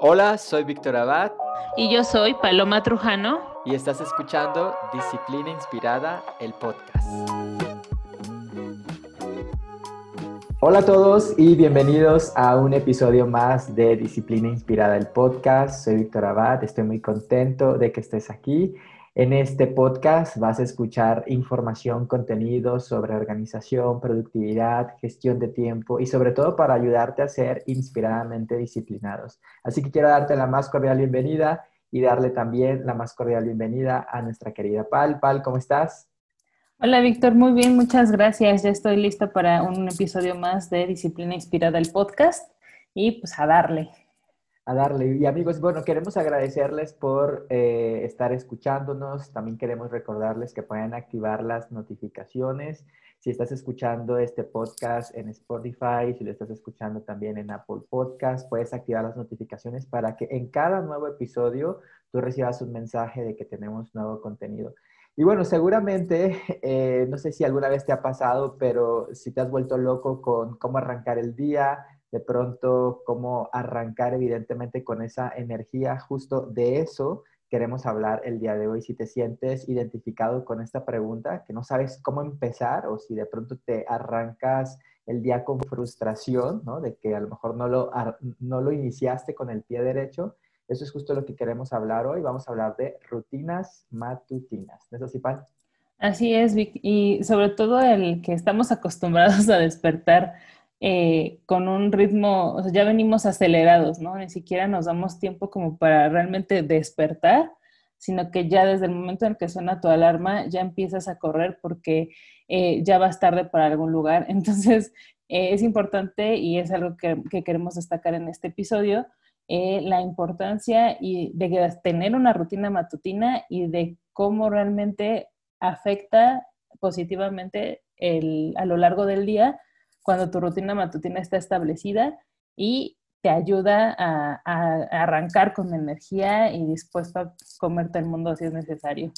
Hola, soy Víctor Abad. Y yo soy Paloma Trujano. Y estás escuchando Disciplina Inspirada, el podcast. Hola a todos y bienvenidos a un episodio más de Disciplina Inspirada, el podcast. Soy Víctor Abad, estoy muy contento de que estés aquí. En este podcast vas a escuchar información, contenido sobre organización, productividad, gestión de tiempo y sobre todo para ayudarte a ser inspiradamente disciplinados. Así que quiero darte la más cordial bienvenida y darle también la más cordial bienvenida a nuestra querida Pal. Pal, ¿cómo estás? Hola Víctor, muy bien, muchas gracias. Ya estoy lista para un episodio más de Disciplina Inspirada, el podcast. Y pues a darle a darle. Y amigos, bueno, queremos agradecerles por eh, estar escuchándonos. También queremos recordarles que pueden activar las notificaciones. Si estás escuchando este podcast en Spotify, si lo estás escuchando también en Apple Podcast, puedes activar las notificaciones para que en cada nuevo episodio tú recibas un mensaje de que tenemos nuevo contenido. Y bueno, seguramente, eh, no sé si alguna vez te ha pasado, pero si te has vuelto loco con cómo arrancar el día, de pronto cómo arrancar evidentemente con esa energía. Justo de eso queremos hablar el día de hoy. Si te sientes identificado con esta pregunta, que no sabes cómo empezar o si de pronto te arrancas el día con frustración, ¿no? De que a lo mejor no lo, no lo iniciaste con el pie derecho. Eso es justo lo que queremos hablar hoy. Vamos a hablar de rutinas matutinas. ¿No es así, Pan? Así es, Vic. Y sobre todo el que estamos acostumbrados a despertar eh, con un ritmo, o sea, ya venimos acelerados, ¿no? Ni siquiera nos damos tiempo como para realmente despertar, sino que ya desde el momento en que suena tu alarma ya empiezas a correr porque eh, ya vas tarde para algún lugar. Entonces, eh, es importante y es algo que, queremos destacar en este episodio, la importancia y de tener una rutina matutina y de cómo realmente afecta positivamente el, a lo largo del día cuando tu rutina matutina está establecida y te ayuda a, arrancar con energía y dispuesto a comerte el mundo si es necesario.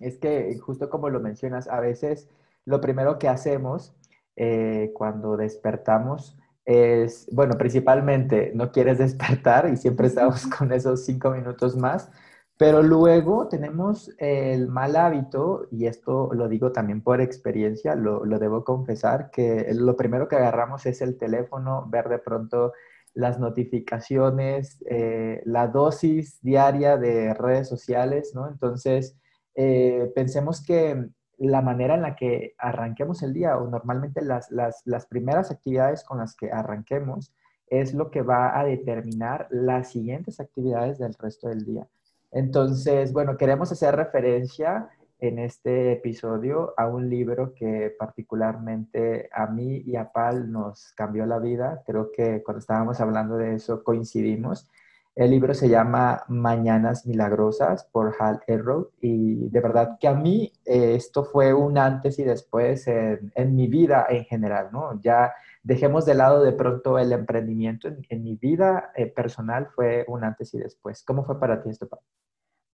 Es que justo como lo mencionas, a veces lo primero que hacemos eh, cuando despertamos es, bueno, principalmente no quieres despertar y siempre estamos con esos cinco minutos más, pero luego tenemos el mal hábito, y esto lo digo también por experiencia, lo, debo confesar, que lo primero que agarramos es el teléfono, ver de pronto las notificaciones, eh, la dosis diaria de redes sociales, ¿no? Entonces, eh, pensemos que la manera en la que arranquemos el día o normalmente las, las primeras actividades con las que arranquemos es lo que va a determinar las siguientes actividades del resto del día. Entonces, bueno, queremos hacer referencia en este episodio a un libro que particularmente a mí y a Pal nos cambió la vida. Creo que cuando estábamos hablando de eso coincidimos. El libro se llama Mañanas Milagrosas por Hal Elrod y de verdad que a mí eh, esto fue un antes y después en, mi vida en general, ¿no? Ya dejemos de lado de pronto el emprendimiento. En, mi vida eh, personal fue un antes y después. ¿Cómo fue para ti esto, Pal?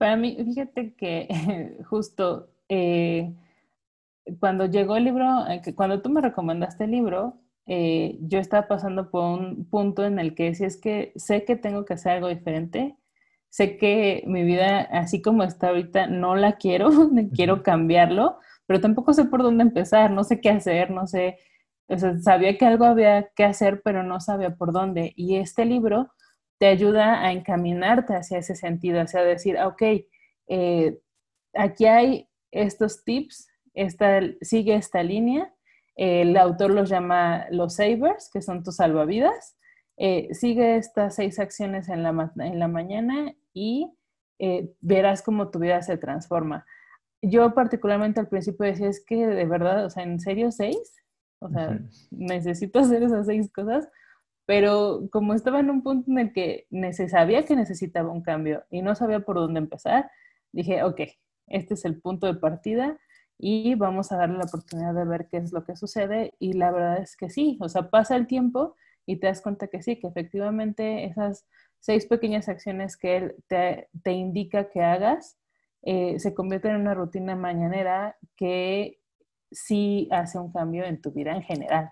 Para mí, fíjate que justo eh, cuando llegó el libro, cuando tú me recomendaste el libro, eh, yo estaba pasando por un punto en el que si es que sé que tengo que hacer algo diferente, sé que mi vida así como está ahorita no la quiero, quiero cambiarlo, pero tampoco sé por dónde empezar, no sé qué hacer, no sé, o sea, sabía que algo había que hacer, pero no sabía por dónde. Y este libro te ayuda a encaminarte hacia ese sentido, hacia decir, ah, ok, eh, aquí hay estos tips, esta, sigue esta línea, el autor los llama los savers, que son tus salvavidas, eh, sigue estas seis acciones en la, en la mañana y eh, verás cómo tu vida se transforma. Yo particularmente al principio decía, es que de verdad, o sea, ¿en serio seis? O sea, necesito hacer esas seis cosas pero como estaba en un punto en el que sabía que necesitaba un cambio y no sabía por dónde empezar, dije, ok, este es el punto de partida y vamos a darle la oportunidad de ver qué es lo que sucede y la verdad es que sí, o sea, pasa el tiempo y te das cuenta que sí, que efectivamente esas seis pequeñas acciones que él te, indica que hagas eh, se convierten en una rutina mañanera que sí hace un cambio en tu vida en general.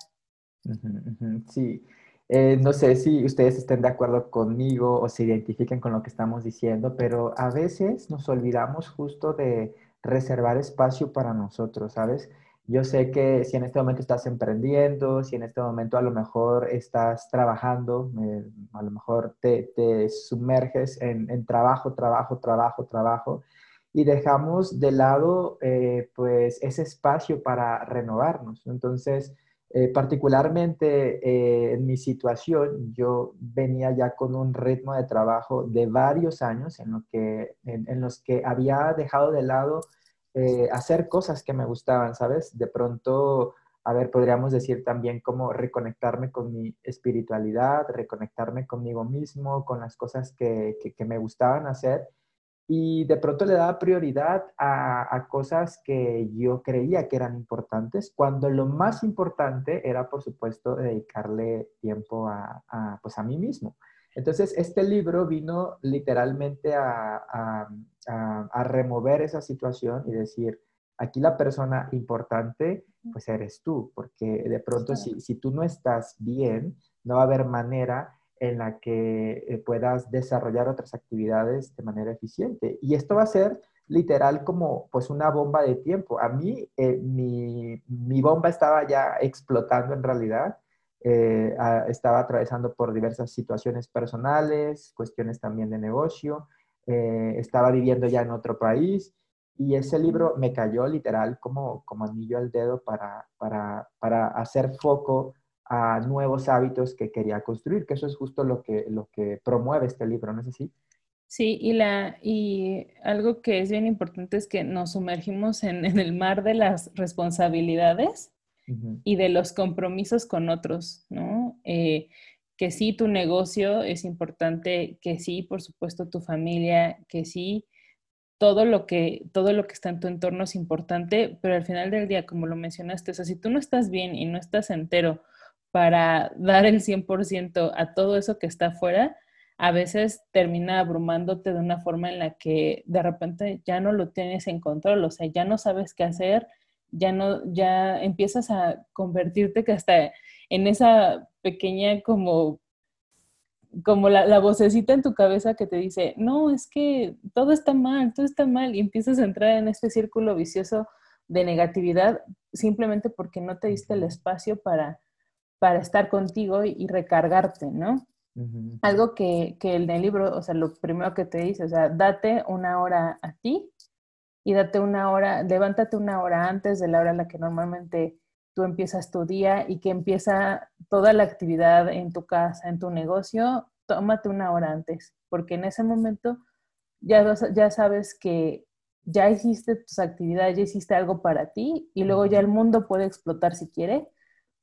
Sí, Eh, no sé si ustedes estén de acuerdo conmigo o se identifiquen con lo que estamos diciendo, pero a veces nos olvidamos justo de reservar espacio para nosotros, ¿sabes? Yo sé que si en este momento estás emprendiendo, si en este momento a lo mejor estás trabajando, eh, a lo mejor te, te sumerges en, trabajo, trabajo, trabajo, trabajo, y dejamos de lado eh, pues ese espacio para renovarnos. Entonces, eh, particularmente eh, en mi situación, yo venía ya con un ritmo de trabajo de varios años en, lo que, en, los que había dejado de lado eh, hacer cosas que me gustaban, ¿sabes? De pronto, a ver, podríamos decir también como reconectarme con mi espiritualidad, reconectarme conmigo mismo, con las cosas que, que, que me gustaban hacer y de pronto le daba prioridad a, cosas que yo creía que eran importantes, cuando lo más importante era, por supuesto, dedicarle tiempo a, pues a mí mismo. Entonces, este libro vino literalmente a, remover esa situación y decir, aquí la persona importante, pues eres tú, porque de pronto si, si tú no estás bien, no va a haber manera en la que eh, puedas desarrollar otras actividades de manera eficiente. Y esto va a ser literal como pues una bomba de tiempo. A mí eh, mi, mi, bomba estaba ya explotando en realidad. Eh, estaba atravesando por diversas situaciones personales, cuestiones también de negocio. estaba viviendo ya en otro país y ese libro me cayó literal como, como anillo al dedo para, para, para hacer foco a nuevos hábitos que quería construir, que eso es justo lo que, lo que promueve este libro, ¿no es así? Sí, y, la, y algo que es bien importante es que nos sumergimos en, el mar de las responsabilidades y de los compromisos con otros, ¿no? Eh, que sí, tu negocio es importante, que sí, por supuesto, tu familia, que sí, todo lo que, todo lo que está en tu entorno es importante, pero al final del día, como lo mencionaste, o sea, si tú no estás bien y no estás entero para dar el 100% a todo eso que está afuera, a veces termina abrumándote de una forma en la que de repente ya no lo tienes en control, o sea, ya no sabes qué hacer, ya no, ya empiezas a convertirte que hasta en esa pequeña como como la, la, vocecita en tu cabeza que te dice, no, es que todo está mal, todo está mal, y empiezas a entrar en este círculo vicioso de negatividad simplemente porque no te diste el espacio para, para estar contigo y, recargarte, ¿no? Algo que, que el del libro, o sea, lo primero que te dice, o sea, date una hora a ti y date una hora, levántate una hora antes de la hora en la que normalmente tú empiezas tu día y que empieza toda la actividad en tu casa, en tu negocio, tómate una hora antes, porque en ese momento ya, ya sabes que ya hiciste tus actividades, ya hiciste algo para ti y luego ya el mundo puede explotar si quiere,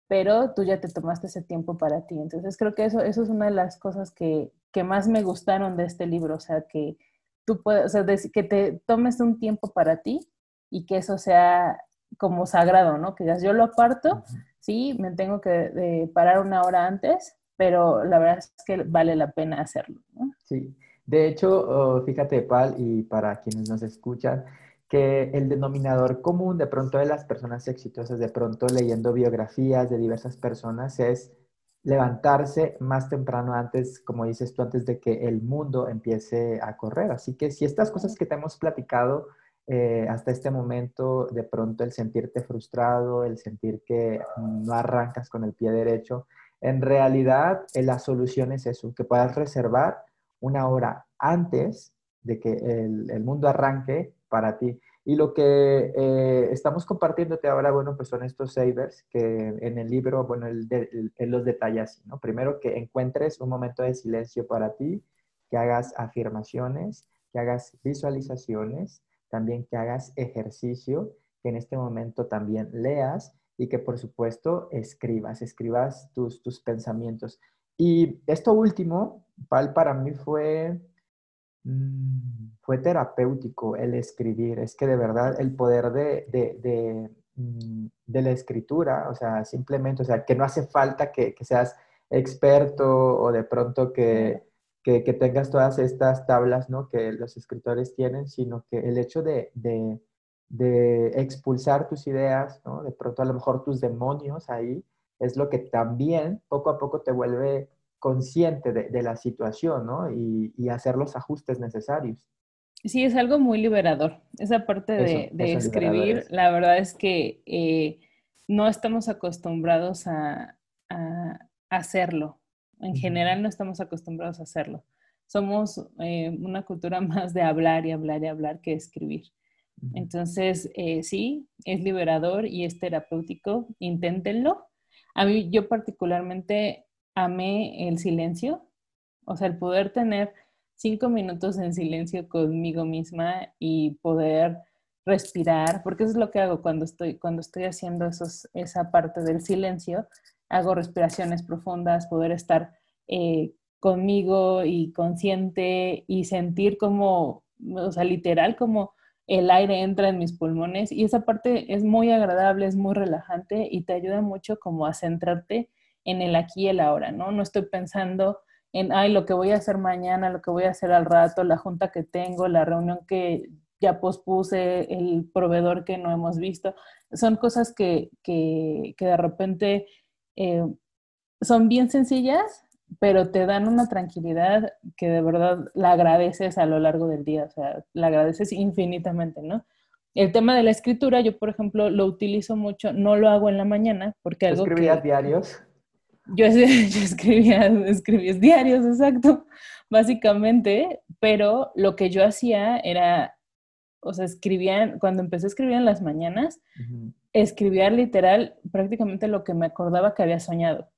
pero tú ya te tomaste ese tiempo para ti. Entonces creo que eso, eso es una de las cosas que, que más me gustaron de este libro, o sea, que tú puedes, o sea, que te tomes un tiempo para ti y que eso sea como sagrado, ¿no? Que digas, yo lo aparto, sí, me tengo que parar una hora antes, pero la verdad es que vale la pena hacerlo, ¿no? Sí, de hecho, oh, fíjate, Pal, y para quienes nos escuchan, el denominador común de pronto de las personas exitosas, de pronto leyendo biografías de diversas personas, es levantarse más temprano antes, como dices tú, antes de que el mundo empiece a correr. Así que si estas cosas que te hemos platicado eh, hasta este momento, de pronto el sentirte frustrado, el sentir que no arrancas con el pie derecho, en realidad eh, la solución es eso, que puedas reservar una hora antes de que el mundo arranque para ti. Y lo que eh, estamos compartiéndote ahora, bueno, pues son estos savers que en el libro, bueno, él, los detalles, ¿no? Primero que encuentres un momento de silencio para ti, que hagas afirmaciones, que hagas visualizaciones, también que hagas ejercicio, que en este momento también leas y que por supuesto escribas, escribas tus, tus pensamientos. Y esto último, Pal, para mí fue fue terapéutico el escribir. Es que de verdad el poder de, de, mm, de, la escritura, o sea, simplemente, o sea, que no hace falta que, que seas experto o de pronto que, que, tengas todas estas tablas, ¿no? Que los escritores tienen, sino que el hecho de, de expulsar tus ideas, ¿no? De pronto a lo mejor tus demonios ahí, es lo que también poco a poco te vuelve consciente de, la situación, ¿no? Y, hacer los ajustes necesarios. Sí, es algo muy liberador. Esa parte de, escribir, la verdad es que eh, no estamos acostumbrados a, hacerlo. En general no estamos acostumbrados a hacerlo. Somos eh, una cultura más de hablar y hablar y hablar que escribir. Entonces, eh, sí, es liberador y es terapéutico. Inténtenlo. A mí, yo particularmente amé el silencio, o sea, el poder tener cinco minutos en silencio conmigo misma y poder respirar, porque eso es lo que hago cuando estoy, cuando estoy haciendo esos, esa parte del silencio, hago respiraciones profundas, poder estar eh, conmigo y consciente y sentir como, o sea, literal, como el aire entra en mis pulmones y esa parte es muy agradable, es muy relajante y te ayuda mucho como a centrarte en el aquí y el ahora, ¿no? No estoy pensando en, ay, lo que voy a hacer mañana, lo que voy a hacer al rato, la junta que tengo, la reunión que ya pospuse, el proveedor que no hemos visto. Son cosas que, que, de repente eh, son bien sencillas, pero te dan una tranquilidad que de verdad la agradeces a lo largo del día, o sea, la agradeces infinitamente, ¿no? El tema de la escritura, yo por ejemplo lo utilizo mucho, no lo hago en la mañana porque algo ¿Escribías diarios? Yo, yo escribía, escribía diarios, exacto, básicamente, pero lo que yo hacía era, o sea, escribía, cuando empecé a escribir en las mañanas, escribía literal prácticamente lo que me acordaba que había soñado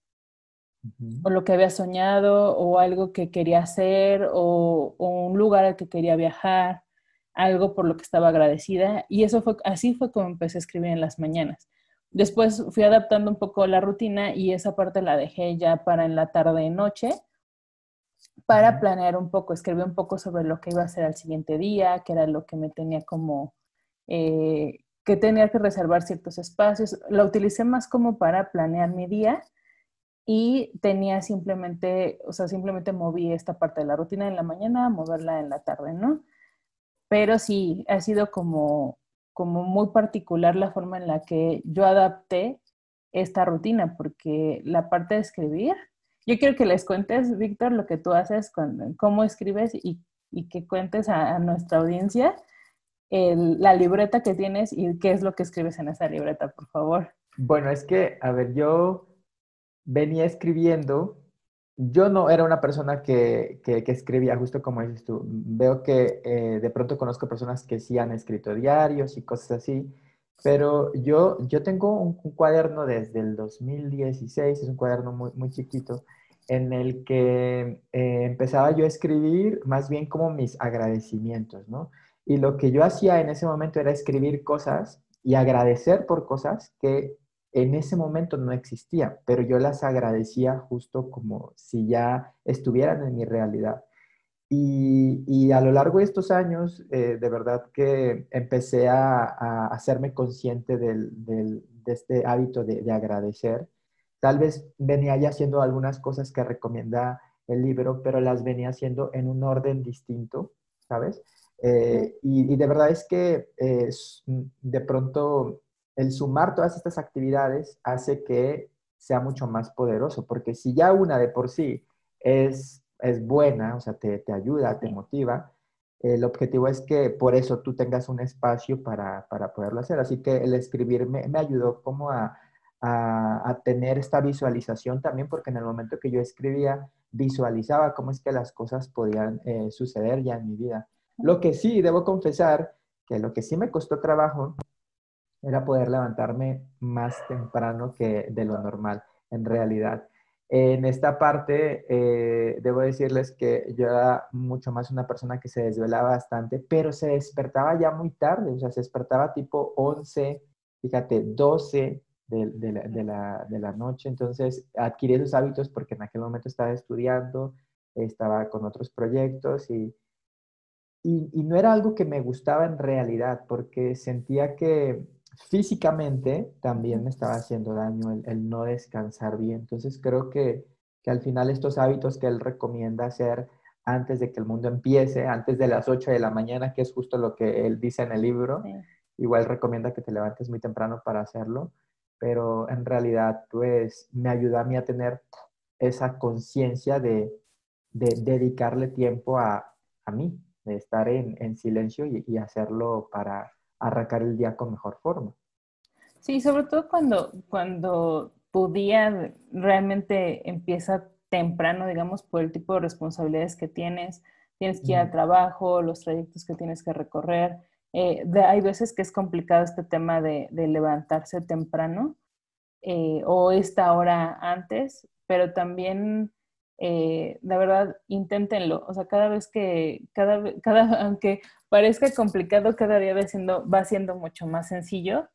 o lo que había soñado, o algo que quería hacer, o, un lugar al que quería viajar, algo por lo que estaba agradecida. Y eso fue, así fue como empecé a escribir en las mañanas. Después fui adaptando un poco la rutina y esa parte la dejé ya para en la tarde y noche, para planear un poco, escribí un poco sobre lo que iba a hacer al siguiente día, que era lo que me tenía como, eh, que tenía que reservar ciertos espacios. Lo utilicé más como para planear mi día y tenía simplemente, o sea, simplemente moví esta parte de la rutina en la mañana, moverla en la tarde, ¿no? Pero sí, ha sido como, como muy particular la forma en la que yo adapté esta rutina, porque la parte de escribir, yo quiero que les cuentes, Víctor, lo que tú haces, con, cómo escribes y, y que cuentes a, nuestra audiencia la libreta que tienes y qué es lo que escribes en esa libreta, por favor. Bueno, es que, a ver, yo venía escribiendo. Yo no era una persona que, escribía, justo como dices tú. Veo que eh, de pronto conozco personas que sí han escrito diarios y cosas así, pero yo, yo tengo un, cuaderno desde el 2016, es un cuaderno muy, muy chiquito, en el que eh, empezaba yo a escribir más bien como mis agradecimientos, ¿no? Y lo que yo hacía en ese momento era escribir cosas y agradecer por cosas que en ese momento no existía, pero yo las agradecía justo como si ya estuvieran en mi realidad. Y, a lo largo de estos años, eh, de verdad que empecé a, hacerme consciente de este hábito de, agradecer. Tal vez venía ya haciendo algunas cosas que recomienda el libro, pero las venía haciendo en un orden distinto, ¿sabes? Eh, y, de verdad es que de pronto el sumar todas estas actividades hace que sea mucho más poderoso, porque si ya una de por sí es, es buena, o sea, te, ayuda, te motiva, el objetivo es que por eso tú tengas un espacio para, poderlo hacer. Así que el escribir me, ayudó como a, tener esta visualización también, porque en el momento que yo escribía, visualizaba cómo es que las cosas podían eh, suceder ya en mi vida. Lo que sí, debo confesar que lo que sí me costó trabajo era poder levantarme más temprano que de lo normal, en realidad. En esta parte, eh, debo decirles que yo era mucho más una persona que se desvelaba bastante, pero se despertaba ya muy tarde, o sea, se despertaba tipo 11, fíjate, 12 de, la, noche. Entonces, adquirí esos hábitos porque en aquel momento estaba estudiando, estaba con otros proyectos y, y, y no era algo que me gustaba en realidad, porque sentía que físicamente también me estaba haciendo daño el, no descansar bien. Entonces creo que, al final estos hábitos que él recomienda hacer antes de que el mundo empiece, antes de las 8 de la mañana, que es justo lo que él dice en el libro, igual recomienda que te levantes muy temprano para hacerlo. pero en realidad pues me ayuda a mí a tener esa conciencia de, dedicarle tiempo a, mí, de estar en, silencio y, hacerlo para arrancar el día con mejor forma. Sí, sobre todo cuando, cuando tu día realmente empieza temprano, digamos, por el tipo de responsabilidades que tienes. Tienes que ir al trabajo, los trayectos que tienes que recorrer. Eh, hay veces que es complicado este tema de, levantarse temprano eh, o esta hora antes, pero también, eh, la verdad, inténtenlo. O sea, cada vez que, cada, cada, aunque parezca complicado, cada día va siendo, va siendo mucho más sencillo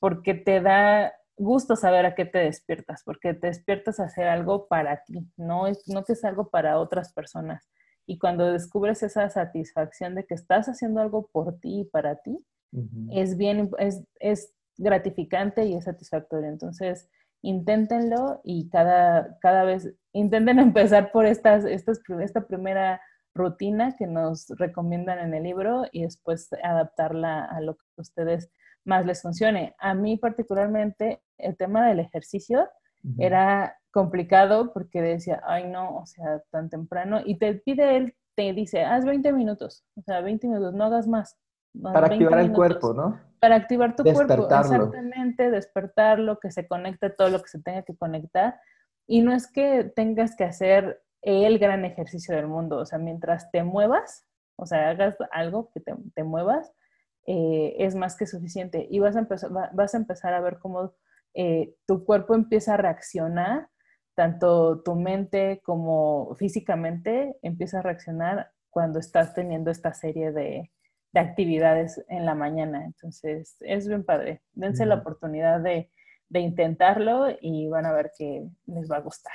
porque te da gusto saber a qué te despiertas, porque te despiertas a hacer algo para ti, no, es, no que es algo para otras personas. Y cuando descubres esa satisfacción de que estás haciendo algo por ti y para ti, es bien, es, es, gratificante y es satisfactorio. Entonces, inténtenlo y cada, cada vez, intenten empezar por estas, estas, esta primera rutina que nos recomiendan en el libro y después adaptarla a lo que ustedes más les funcione. A mí particularmente el tema del ejercicio era complicado porque decía, ay no, o sea, tan temprano. Y te pide él, te dice, haz 20 minutos, o sea, 20 minutos, no hagas más. Para activar el cuerpo, ¿no? Para activar tu cuerpo, exactamente, despertarlo, que se conecte todo lo que se tenga que conectar. Y no es que tengas que hacer el gran ejercicio del mundo, o sea, mientras te muevas, o sea, hagas algo que te, te muevas, eh, es más que suficiente. Y vas a empezar, vas a, empezar a ver cómo eh, tu cuerpo empieza a reaccionar, tanto tu mente como físicamente empieza a reaccionar cuando estás teniendo esta serie de, actividades en la mañana. Entonces, es bien padre. Dense la oportunidad de, intentarlo y van a ver que les va a gustar.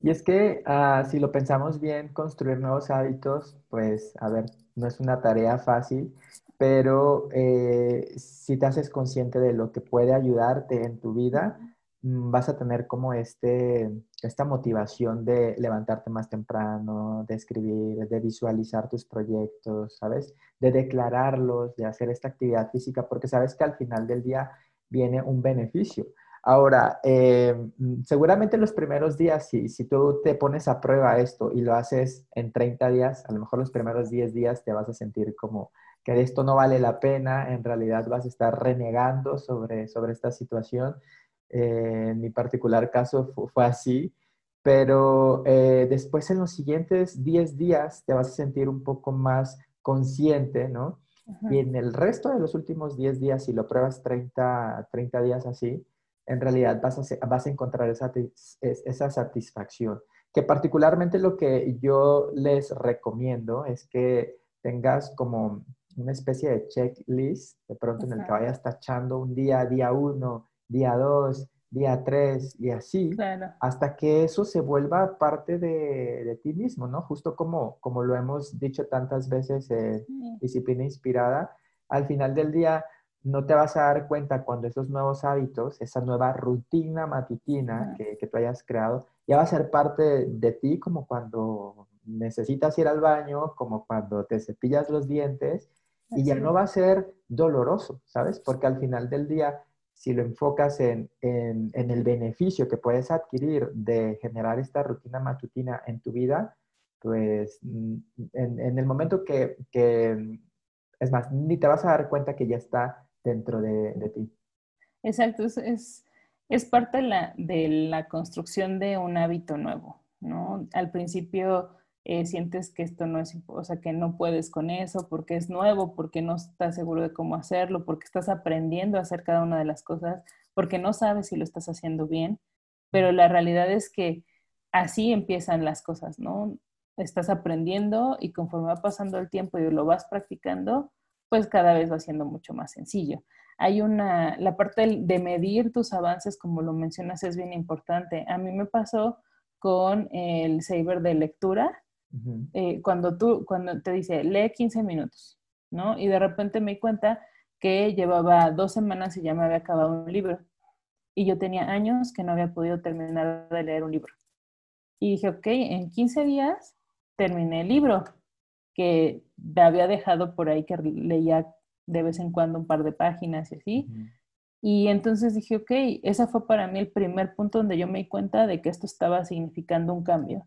Y es que ah, si lo pensamos bien, construir nuevos hábitos, pues, a ver, no es una tarea fácil pero eh, si te haces consciente de lo que puede ayudarte en tu vida, mm, vas a tener como este, esta motivación de levantarte más temprano, de escribir, de visualizar tus proyectos, ¿sabes? De declararlos, de hacer esta actividad física, porque sabes que al final del día viene un beneficio. Ahora, eh, seguramente los primeros días, si, si tú te pones a prueba esto y lo haces en 30 días, a lo mejor los primeros 10 días te vas a sentir como que esto no vale la pena, en realidad vas a estar renegando sobre, sobre esta situación. Eh, en mi particular caso fue, así, pero eh, después en los siguientes 10 días te vas a sentir un poco más consciente, ¿no? Y en el resto de los últimos 10 días, si lo pruebas 30, 30 días así, en realidad vas a, vas a encontrar esa, esa satisfacción. Que particularmente lo que yo les recomiendo es que tengas como una especie de checklist, de pronto en el que vayas tachando un día, día uno, día dos, día tres y así, hasta que eso se vuelva parte de, ti mismo, ¿no? Justo como, como lo hemos dicho tantas veces en Disciplina Inspirada, al final del día no te vas a dar cuenta cuando esos nuevos hábitos, esa nueva rutina matutina que, que, tú hayas creado, ya va a ser parte de ti como cuando necesitas ir al baño, como cuando te cepillas los dientes y ya no va a ser doloroso, ¿sabes? Porque al final del día, si lo enfocas en, el beneficio que puedes adquirir de generar esta rutina matutina en tu vida, pues mm, en, el momento que, es más, ni te vas a dar cuenta que ya está dentro de, ti. Exacto, es, es, parte de la, de la construcción de un hábito nuevo, ¿no? Al principio eh, sientes que esto no es, o sea, que no puedes con eso, porque es nuevo, porque no estás seguro de cómo hacerlo, porque estás aprendiendo a hacer cada una de las cosas, porque no sabes si lo estás haciendo bien, pero la realidad es que así empiezan las cosas, ¿no? Estás aprendiendo y conforme va pasando el tiempo y lo vas practicando, pues cada vez va siendo mucho más sencillo. Hay una, la parte de medir tus avances, como lo mencionas, es bien importante. A mí me pasó con el saber de lectura, eh, cuando tú, cuando te dice, lee 15 minutos, ¿no? Y de repente me di cuenta que llevaba dos semanas y ya me había acabado un libro. Y yo tenía años que no había podido terminar de leer un libro. Y dije, ok, en 15 días terminé el libro, que había dejado por ahí que leía de vez en cuando un par de páginas y así. Y entonces dije, ok, ese fue para mí el primer punto donde yo me di cuenta de que esto estaba significando un cambio.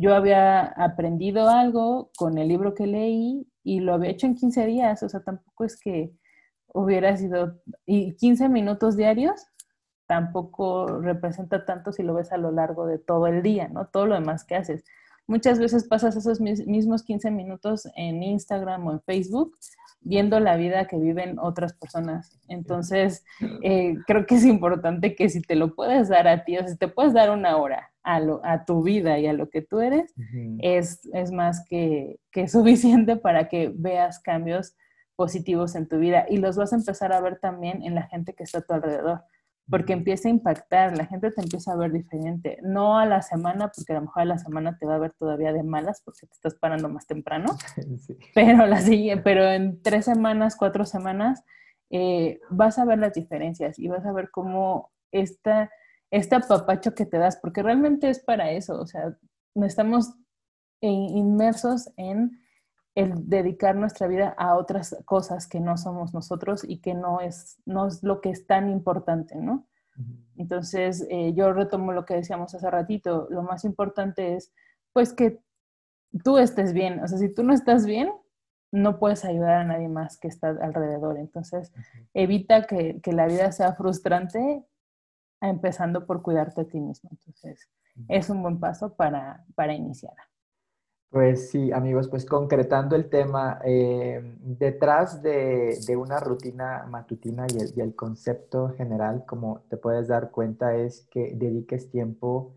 Yo había aprendido algo con el libro que leí y lo había hecho en 15 días, o sea, tampoco es que hubiera sido, y 15 minutos diarios tampoco representa tanto si lo ves a lo largo de todo el día, ¿no? Todo lo demás que haces. Muchas veces pasas esos mismos 15 minutos en Instagram o en Facebook viendo la vida que viven otras personas. Entonces, eh, creo que es importante que si te lo puedes dar a ti, o si te puedes dar una hora a, lo, a tu vida y a lo que tú eres, es, es, más que, que suficiente para que veas cambios positivos en tu vida. Y los vas a empezar a ver también en la gente que está a tu alrededor porque empieza a impactar, la gente te empieza a ver diferente, no a la semana, porque a lo mejor a la semana te va a ver todavía de malas porque te estás parando más temprano, pero, la pero en tres semanas, cuatro semanas, eh, vas a ver las diferencias y vas a ver cómo esta, este apapacho que te das, porque realmente es para eso, o sea, estamos inmersos en el dedicar nuestra vida a otras cosas que no somos nosotros y que no es, no es lo que es tan importante, ¿no? Entonces, eh, yo retomo lo que decíamos hace ratito, lo más importante es, pues, que tú estés bien, o sea, si tú no estás bien, no puedes ayudar a nadie más que está alrededor. Entonces, evita que, que, la vida sea frustrante, empezando por cuidarte a ti mismo. Entonces, es un buen paso para, para iniciar. Pues sí, amigos, pues concretando el tema, eh, detrás de, una rutina matutina y el, concepto general, como te puedes dar cuenta, es que dediques tiempo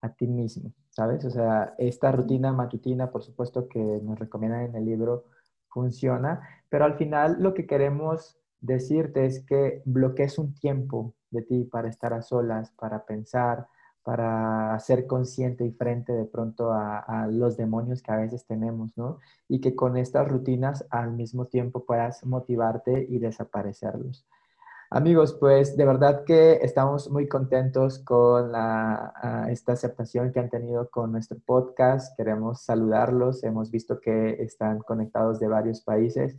a ti mismo, ¿sabes? O sea, esta rutina matutina, por supuesto que nos recomiendan en el libro, funciona, pero al final lo que queremos decirte es que bloquees un tiempo de ti para estar a solas, para pensar, para ser consciente y frente de pronto a, los demonios que a veces tenemos, ¿no? Y que con estas rutinas al mismo tiempo puedas motivarte y desaparecerlos. Amigos, pues de verdad que estamos muy contentos con esta aceptación que han tenido con nuestro podcast. Queremos saludarlos. Hemos visto que están conectados de varios países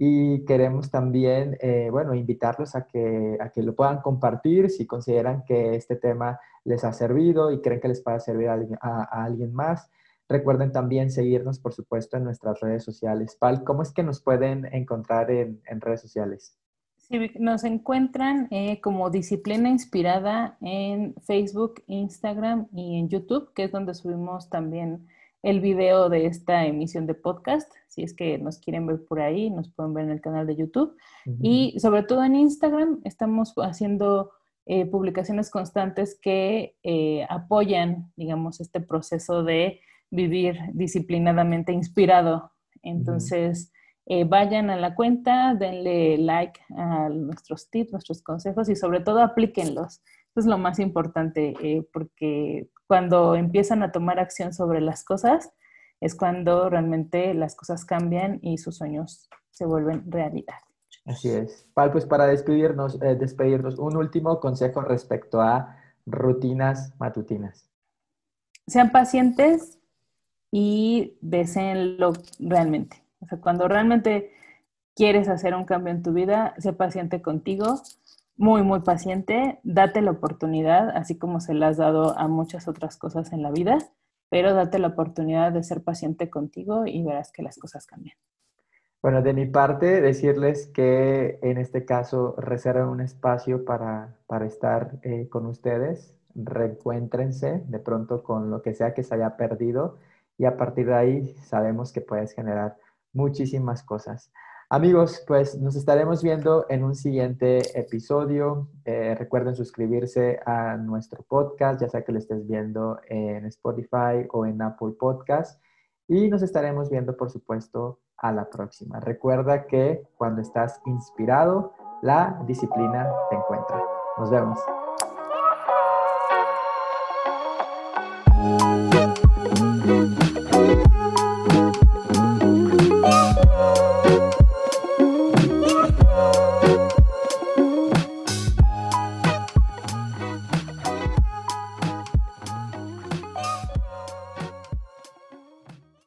y queremos también, eh, bueno, invitarlos a que, a que lo puedan compartir si consideran que este tema les ha servido y creen que les pueda servir a, alguien más. Recuerden también seguirnos, por supuesto, en nuestras redes sociales. Pal, ¿cómo es que nos pueden encontrar en, redes sociales? Sí, nos encuentran eh, como Disciplina Inspirada en Facebook, Instagram y en YouTube, que es donde subimos también el video de esta emisión de podcast. Si es que nos quieren ver por ahí, nos pueden ver en el canal de YouTube. Y sobre todo en Instagram estamos haciendo eh, publicaciones constantes que eh, apoyan, digamos, este proceso de vivir disciplinadamente inspirado. Entonces, eh, vayan a la cuenta, denle like a nuestros tips, nuestros consejos y sobre todo aplíquenlos. Eso es lo más importante, porque cuando empiezan a tomar acción sobre las cosas, es cuando realmente las cosas cambian y sus sueños se vuelven realidad. Así es. Pal, pues para despedirnos, eh, despedirnos, un último consejo respecto a rutinas matutinas. Sean pacientes y deseenlo realmente. O sea, cuando realmente quieres hacer un cambio en tu vida, sé paciente contigo, muy, muy paciente, date la oportunidad, así como se la has dado a muchas otras cosas en la vida, pero date la oportunidad de ser paciente contigo y verás que las cosas cambian. Bueno, de mi parte, decirles que en este caso reserven un espacio para, estar eh, con ustedes, reencuéntrense de pronto con lo que sea que se haya perdido y a partir de ahí sabemos que puedes generar muchísimas cosas. Amigos, pues nos estaremos viendo en un siguiente episodio. Eh, recuerden suscribirse a nuestro podcast, ya sea que lo estés viendo en Spotify o en Apple Podcast. Y nos estaremos viendo, por supuesto, a la próxima. Recuerda que cuando estás inspirado, la disciplina te encuentra. Nos vemos.